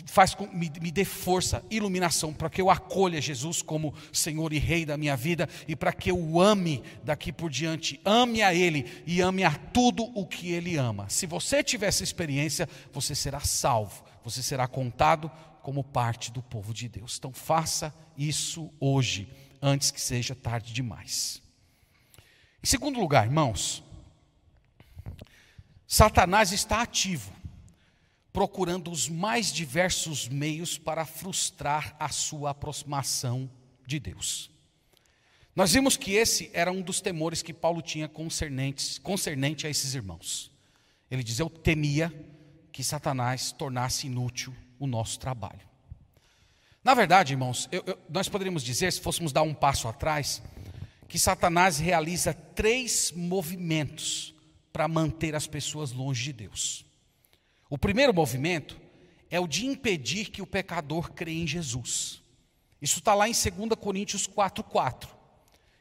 faz me, me dê força, iluminação, para que eu acolha Jesus como Senhor e Rei da minha vida e para que eu o ame daqui por diante, ame a Ele e ame a tudo o que Ele ama. Se você tiver essa experiência, você será salvo, você será contado como parte do povo de Deus. Então faça isso hoje, antes que seja tarde demais. Em segundo lugar, irmãos, Satanás está ativo, procurando os mais diversos meios para frustrar a sua aproximação de Deus. Nós vimos que esse era um dos temores que Paulo tinha concernente a esses irmãos. Ele diz: Eu temia que Satanás tornasse inútil o nosso trabalho. Na verdade, irmãos, eu, eu, nós poderíamos dizer, se fôssemos dar um passo atrás, que Satanás realiza três movimentos para manter as pessoas longe de Deus. O primeiro movimento é o de impedir que o pecador creia em Jesus. Isso está lá em 2 Coríntios 4,4.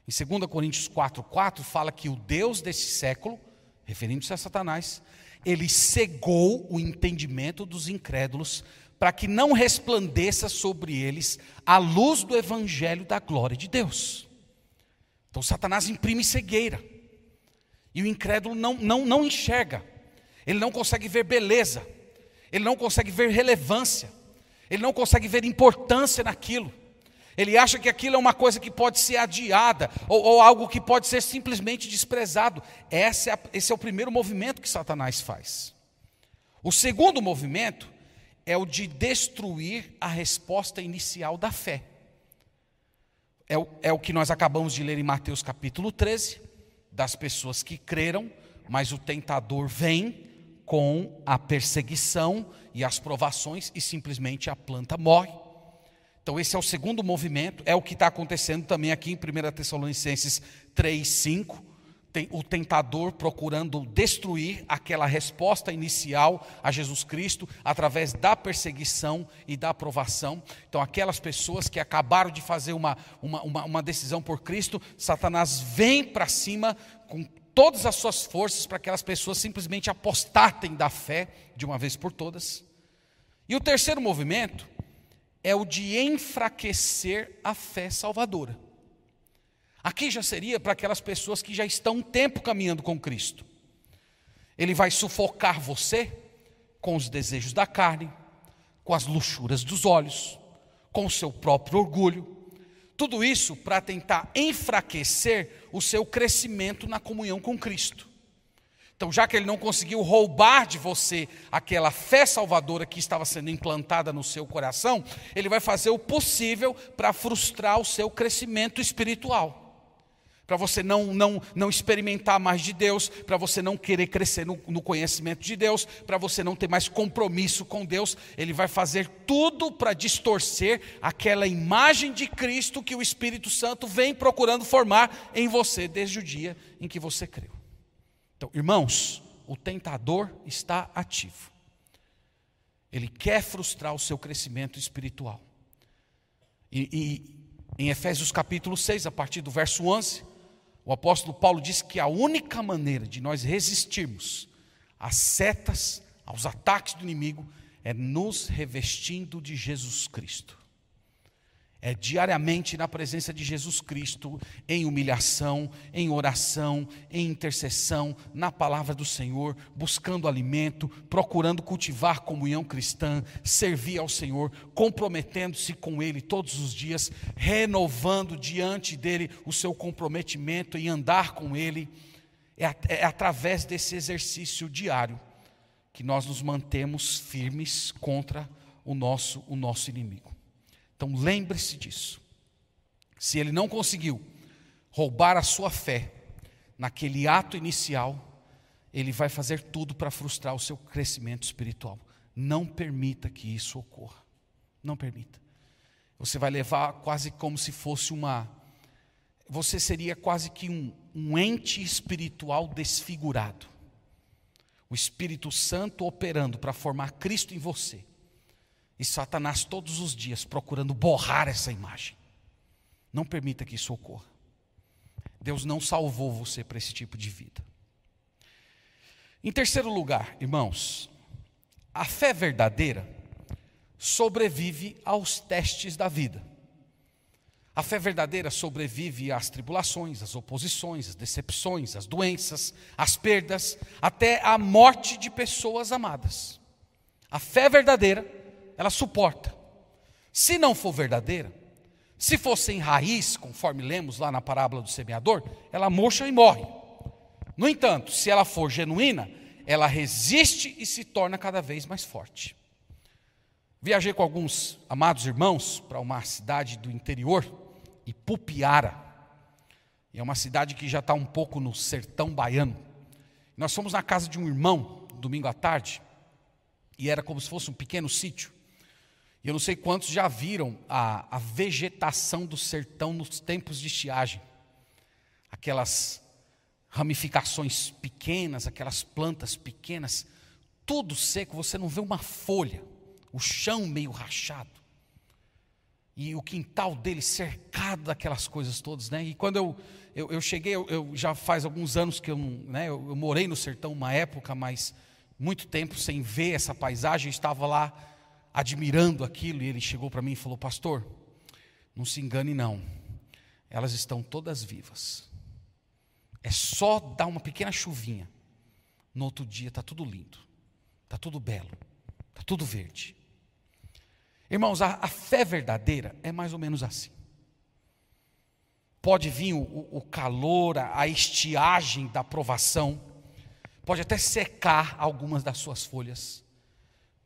Em 2 Coríntios 4,4 fala que o Deus desse século, referindo-se a Satanás, ele cegou o entendimento dos incrédulos para que não resplandeça sobre eles a luz do evangelho da glória de Deus. Então Satanás imprime cegueira. E o incrédulo não, não, não enxerga. Ele não consegue ver beleza. Ele não consegue ver relevância. Ele não consegue ver importância naquilo. Ele acha que aquilo é uma coisa que pode ser adiada, ou, ou algo que pode ser simplesmente desprezado. Esse é, esse é o primeiro movimento que Satanás faz. O segundo movimento é o de destruir a resposta inicial da fé. É o, é o que nós acabamos de ler em Mateus capítulo 13, das pessoas que creram, mas o tentador vem com a perseguição e as provações e simplesmente a planta morre. Então, esse é o segundo movimento, é o que está acontecendo também aqui em 1 Tessalonicenses 3, 5. Tem o tentador procurando destruir aquela resposta inicial a Jesus Cristo através da perseguição e da aprovação. Então, aquelas pessoas que acabaram de fazer uma, uma, uma, uma decisão por Cristo, Satanás vem para cima com todas as suas forças para que aquelas pessoas simplesmente apostatem da fé de uma vez por todas. E o terceiro movimento é o de enfraquecer a fé salvadora. Aqui já seria para aquelas pessoas que já estão um tempo caminhando com Cristo. Ele vai sufocar você com os desejos da carne, com as luxuras dos olhos, com o seu próprio orgulho. Tudo isso para tentar enfraquecer o seu crescimento na comunhão com Cristo. Então, já que ele não conseguiu roubar de você aquela fé salvadora que estava sendo implantada no seu coração, ele vai fazer o possível para frustrar o seu crescimento espiritual. para você não, não, não experimentar mais de Deus, para você não querer crescer no, no conhecimento de Deus, para você não ter mais compromisso com Deus, Ele vai fazer tudo para distorcer aquela imagem de Cristo que o Espírito Santo vem procurando formar em você desde o dia em que você creu. Então, irmãos, o tentador está ativo. Ele quer frustrar o seu crescimento espiritual. E, e em Efésios capítulo 6, a partir do verso 11, o apóstolo Paulo diz que a única maneira de nós resistirmos às setas, aos ataques do inimigo, é nos revestindo de Jesus Cristo é diariamente na presença de Jesus Cristo, em humilhação, em oração, em intercessão, na palavra do Senhor, buscando alimento, procurando cultivar comunhão cristã, servir ao Senhor, comprometendo-se com Ele todos os dias, renovando diante dele o seu comprometimento em andar com Ele. É, é através desse exercício diário que nós nos mantemos firmes contra o nosso, o nosso inimigo. Então lembre-se disso. Se ele não conseguiu roubar a sua fé naquele ato inicial, ele vai fazer tudo para frustrar o seu crescimento espiritual. Não permita que isso ocorra. Não permita. Você vai levar quase como se fosse uma. Você seria quase que um, um ente espiritual desfigurado. O Espírito Santo operando para formar Cristo em você e Satanás todos os dias procurando borrar essa imagem. Não permita que isso ocorra. Deus não salvou você para esse tipo de vida. Em terceiro lugar, irmãos, a fé verdadeira sobrevive aos testes da vida. A fé verdadeira sobrevive às tribulações, às oposições, às decepções, às doenças, às perdas, até à morte de pessoas amadas. A fé verdadeira ela suporta. Se não for verdadeira, se for sem raiz, conforme lemos lá na parábola do semeador, ela murcha e morre. No entanto, se ela for genuína, ela resiste e se torna cada vez mais forte. Viajei com alguns amados irmãos para uma cidade do interior, Ipupiara. É uma cidade que já está um pouco no sertão baiano. Nós fomos na casa de um irmão, domingo à tarde, e era como se fosse um pequeno sítio. E eu não sei quantos já viram a, a vegetação do sertão nos tempos de estiagem. Aquelas ramificações pequenas, aquelas plantas pequenas, tudo seco, você não vê uma folha, o chão meio rachado. E o quintal dele cercado daquelas coisas todas, né? E quando eu, eu, eu cheguei, eu, eu, já faz alguns anos que eu, né, eu, eu morei no sertão uma época, mas muito tempo sem ver essa paisagem, estava lá admirando aquilo, e ele chegou para mim e falou: Pastor, não se engane, não, elas estão todas vivas. É só dar uma pequena chuvinha, no outro dia está tudo lindo, está tudo belo, está tudo verde. Irmãos, a, a, fé verdadeira é mais ou menos assim. Pode vir o, o calor, a, a estiagem da provação, pode até secar algumas das suas folhas,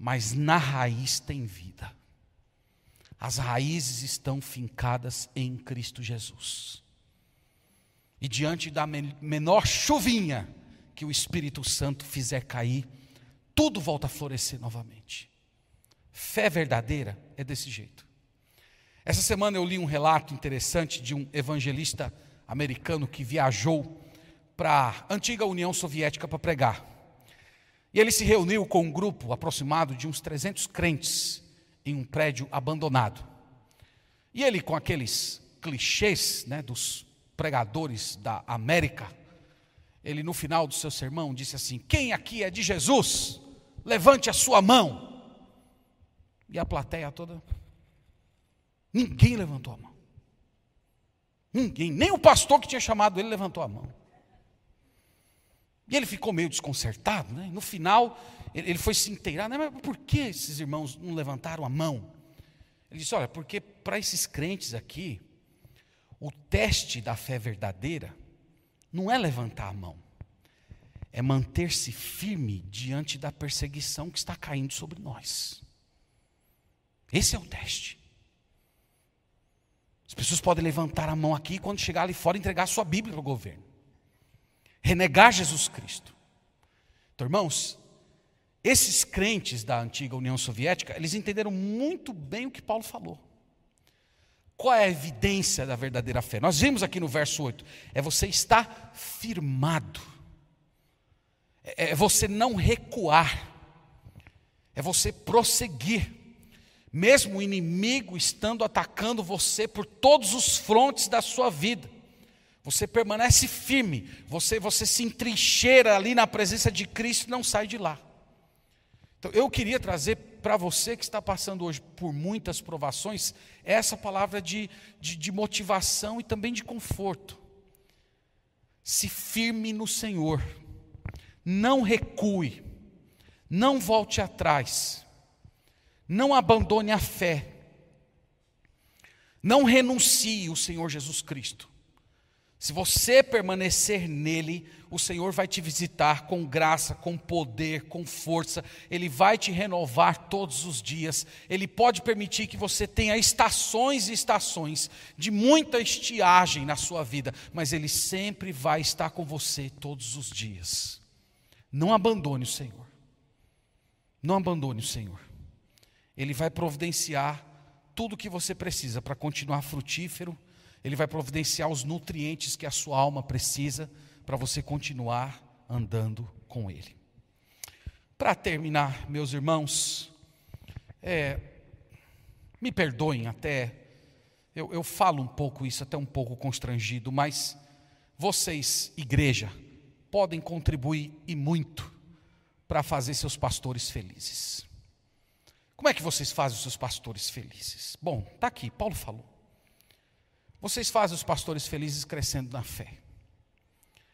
mas na raiz tem vida. As raízes estão fincadas em Cristo Jesus. E diante da menor chuvinha que o Espírito Santo fizer cair, tudo volta a florescer novamente. Fé verdadeira é desse jeito. Essa semana eu li um relato interessante de um evangelista americano que viajou para a antiga União Soviética para pregar. E ele se reuniu com um grupo aproximado de uns 300 crentes em um prédio abandonado. E ele, com aqueles clichês né, dos pregadores da América, ele no final do seu sermão disse assim: Quem aqui é de Jesus? Levante a sua mão. E a plateia toda. Ninguém levantou a mão. Ninguém, nem o pastor que tinha chamado ele levantou a mão. E ele ficou meio desconcertado, né? No final, ele foi se inteirar, né? mas por que esses irmãos não levantaram a mão? Ele disse: Olha, porque para esses crentes aqui, o teste da fé verdadeira não é levantar a mão, é manter-se firme diante da perseguição que está caindo sobre nós. Esse é o teste. As pessoas podem levantar a mão aqui e quando chegar ali fora entregar a sua Bíblia para o governo. Renegar Jesus Cristo. Então, irmãos, esses crentes da antiga União Soviética, eles entenderam muito bem o que Paulo falou. Qual é a evidência da verdadeira fé? Nós vimos aqui no verso 8: é você estar firmado, é, é você não recuar, é você prosseguir, mesmo o inimigo estando atacando você por todos os frontes da sua vida. Você permanece firme, você, você se entrincheira ali na presença de Cristo e não sai de lá. Então, eu queria trazer para você que está passando hoje por muitas provações, essa palavra de, de, de motivação e também de conforto. Se firme no Senhor, não recue, não volte atrás, não abandone a fé, não renuncie o Senhor Jesus Cristo. Se você permanecer nele, o Senhor vai te visitar com graça, com poder, com força, Ele vai te renovar todos os dias. Ele pode permitir que você tenha estações e estações de muita estiagem na sua vida, mas Ele sempre vai estar com você todos os dias. Não abandone o Senhor. Não abandone o Senhor. Ele vai providenciar tudo o que você precisa para continuar frutífero ele vai providenciar os nutrientes que a sua alma precisa para você continuar andando com Ele. Para terminar, meus irmãos, é, me perdoem até, eu, eu falo um pouco isso, até um pouco constrangido, mas vocês, igreja, podem contribuir e muito para fazer seus pastores felizes. Como é que vocês fazem os seus pastores felizes? Bom, está aqui, Paulo falou. Vocês fazem os pastores felizes crescendo na fé.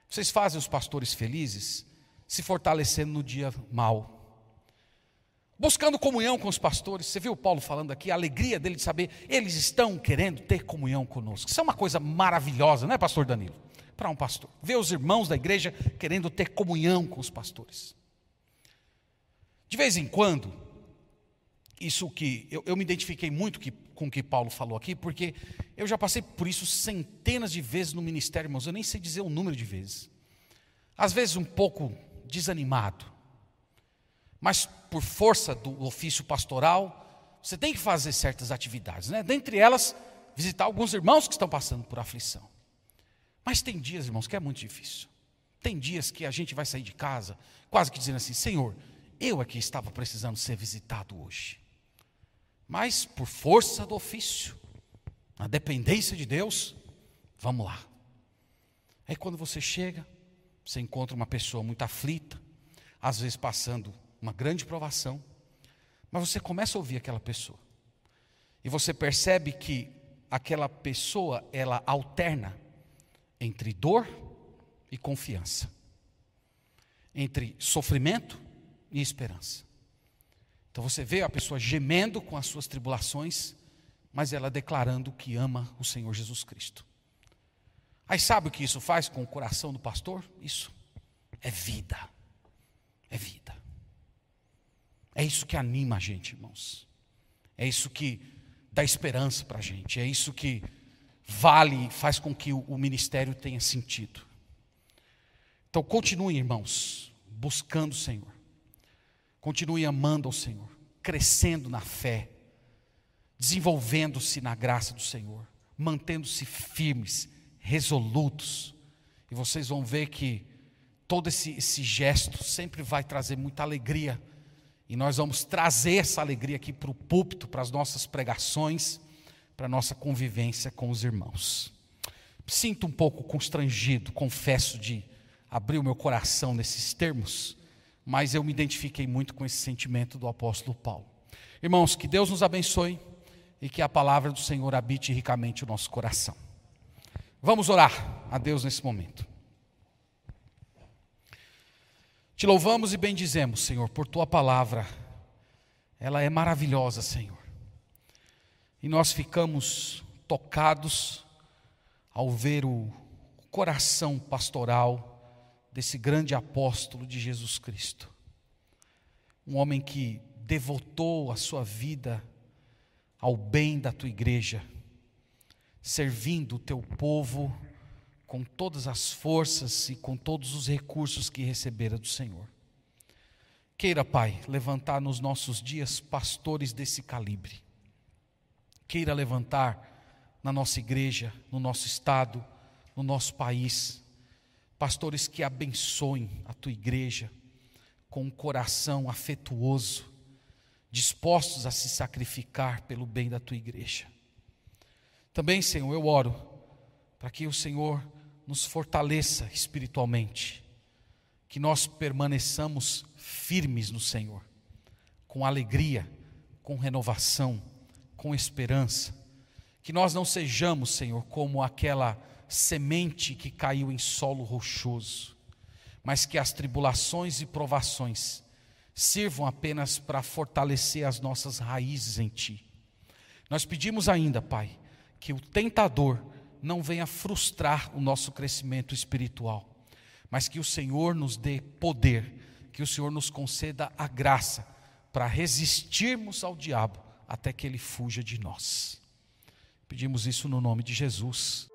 Vocês fazem os pastores felizes se fortalecendo no dia mal. Buscando comunhão com os pastores. Você viu o Paulo falando aqui, a alegria dele de saber, eles estão querendo ter comunhão conosco. Isso é uma coisa maravilhosa, não é, pastor Danilo? Para um pastor. Ver os irmãos da igreja querendo ter comunhão com os pastores. De vez em quando, isso que eu, eu me identifiquei muito que, com o que Paulo falou aqui, porque eu já passei por isso centenas de vezes no ministério, irmãos, eu nem sei dizer o número de vezes. Às vezes um pouco desanimado, mas por força do ofício pastoral, você tem que fazer certas atividades, né? Dentre elas, visitar alguns irmãos que estão passando por aflição. Mas tem dias, irmãos, que é muito difícil. Tem dias que a gente vai sair de casa, quase que dizendo assim: Senhor, eu aqui estava precisando ser visitado hoje mas por força do ofício, na dependência de Deus, vamos lá. Aí quando você chega, você encontra uma pessoa muito aflita, às vezes passando uma grande provação, mas você começa a ouvir aquela pessoa. E você percebe que aquela pessoa, ela alterna entre dor e confiança, entre sofrimento e esperança. Então você vê a pessoa gemendo com as suas tribulações, mas ela declarando que ama o Senhor Jesus Cristo. Aí sabe o que isso faz com o coração do pastor? Isso é vida. É vida. É isso que anima a gente, irmãos. É isso que dá esperança para a gente. É isso que vale, faz com que o, ministério tenha sentido. Então continue, irmãos, buscando o Senhor. Continue amando ao Senhor, crescendo na fé, desenvolvendo-se na graça do Senhor, mantendo-se firmes, resolutos. E vocês vão ver que todo esse, esse gesto sempre vai trazer muita alegria. E nós vamos trazer essa alegria aqui para o púlpito, para as nossas pregações, para a nossa convivência com os irmãos. Sinto um pouco constrangido, confesso, de abrir o meu coração nesses termos mas eu me identifiquei muito com esse sentimento do apóstolo Paulo. Irmãos, que Deus nos abençoe e que a palavra do Senhor habite ricamente o nosso coração. Vamos orar a Deus nesse momento. Te louvamos e bendizemos, Senhor, por tua palavra. Ela é maravilhosa, Senhor. E nós ficamos tocados ao ver o coração pastoral desse grande apóstolo de Jesus Cristo. Um homem que devotou a sua vida ao bem da tua igreja, servindo o teu povo com todas as forças e com todos os recursos que recebera do Senhor. Queira, Pai, levantar nos nossos dias pastores desse calibre. Queira levantar na nossa igreja, no nosso estado, no nosso país, pastores que abençoem a tua igreja com um coração afetuoso, dispostos a se sacrificar pelo bem da tua igreja. Também, Senhor, eu oro para que o Senhor nos fortaleça espiritualmente, que nós permaneçamos firmes no Senhor, com alegria, com renovação, com esperança, que nós não sejamos, Senhor, como aquela semente que caiu em solo rochoso, mas que as tribulações e provações sirvam apenas para fortalecer as nossas raízes em Ti. Nós pedimos ainda, Pai, que o tentador não venha frustrar o nosso crescimento espiritual, mas que o Senhor nos dê poder, que o Senhor nos conceda a graça para resistirmos ao diabo até que ele fuja de nós. Pedimos isso no nome de Jesus.